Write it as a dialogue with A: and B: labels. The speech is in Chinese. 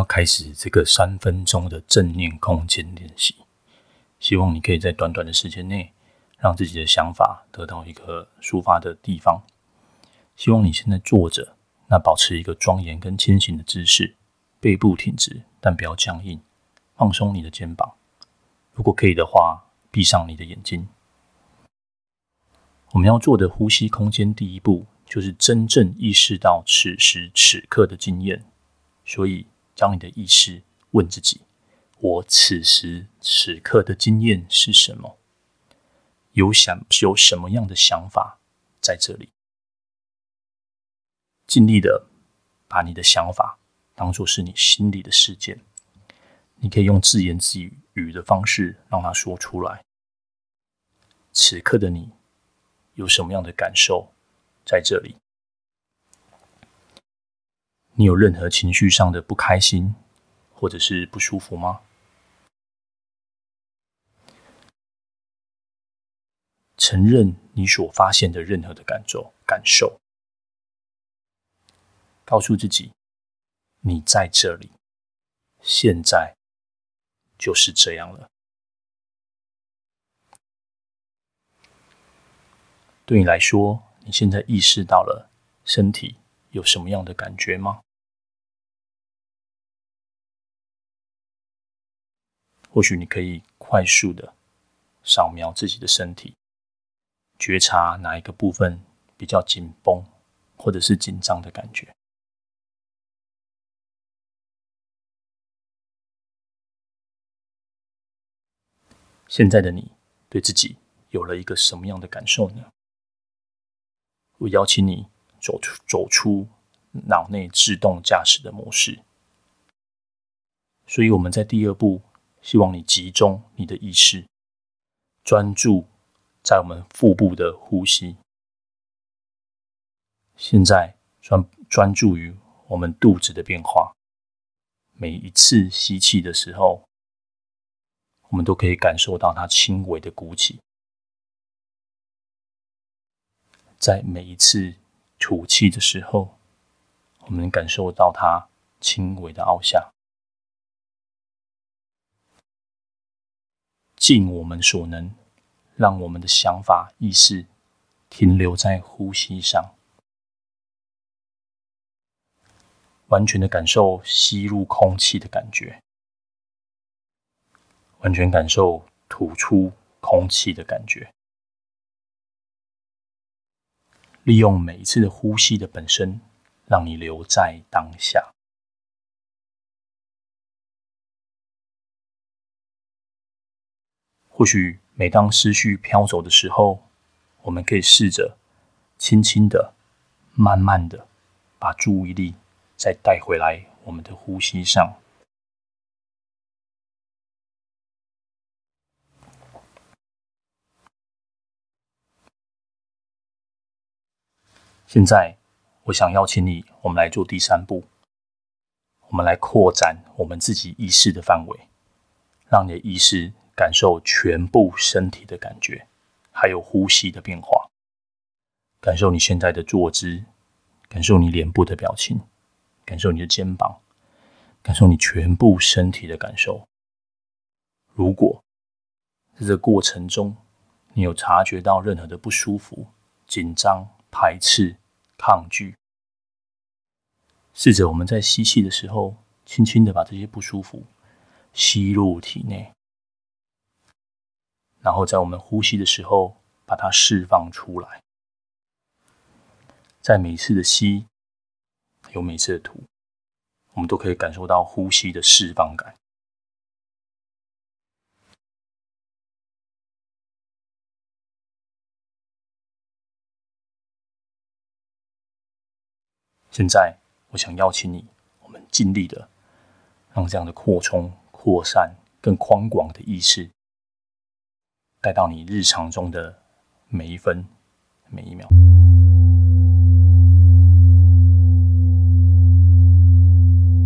A: 要开始这个三分钟的正念空间练习，希望你可以在短短的时间内，让自己的想法得到一个抒发的地方。希望你现在坐着，那保持一个庄严跟清醒的姿势，背部挺直，但不要僵硬，放松你的肩膀。如果可以的话，闭上你的眼睛。我们要做的呼吸空间，第一步就是真正意识到此时此刻的经验。所以，将你的意识问自己：我此时此刻的经验是什么？有想有什么样的想法在这里？尽力的把你的想法当作是你心里的事件，你可以用自言自语的方式让它说出来。此刻的你有什么样的感受在这里？你有任何情绪上的不开心，或者是不舒服吗？承认你所发现的任何的感受，感受，告诉自己，你在这里，现在就是这样了。对你来说，你现在意识到了身体有什么样的感觉吗？或许你可以快速的扫描自己的身体，觉察哪一个部分比较紧绷，或者是紧张的感觉。现在的你对自己有了一个什么样的感受呢？我邀请你走出走出脑内自动驾驶的模式。所以我们在第二步。希望你集中你的意识，专注在我们腹部的呼吸。现在专专注于我们肚子的变化。每一次吸气的时候，我们都可以感受到它轻微的鼓起；在每一次吐气的时候，我们感受到它轻微的凹下。尽我们所能，让我们的想法、意识停留在呼吸上，完全的感受吸入空气的感觉，完全感受吐出空气的感觉。利用每一次的呼吸的本身，让你留在当下。或许每当思绪飘走的时候，我们可以试着轻轻的、慢慢的把注意力再带回来我们的呼吸上。现在，我想邀请你，我们来做第三步，我们来扩展我们自己意识的范围，让你的意识。感受全部身体的感觉，还有呼吸的变化。感受你现在的坐姿，感受你脸部的表情，感受你的肩膀，感受你全部身体的感受。如果在这个过程中，你有察觉到任何的不舒服、紧张、排斥、抗拒，试着我们在吸气的时候，轻轻的把这些不舒服吸入体内。然后在我们呼吸的时候，把它释放出来。在每次的吸，有每次的吐，我们都可以感受到呼吸的释放感。现在，我想邀请你，我们尽力的让这样的扩充、扩散、更宽广的意识。带到你日常中的每一分每一秒。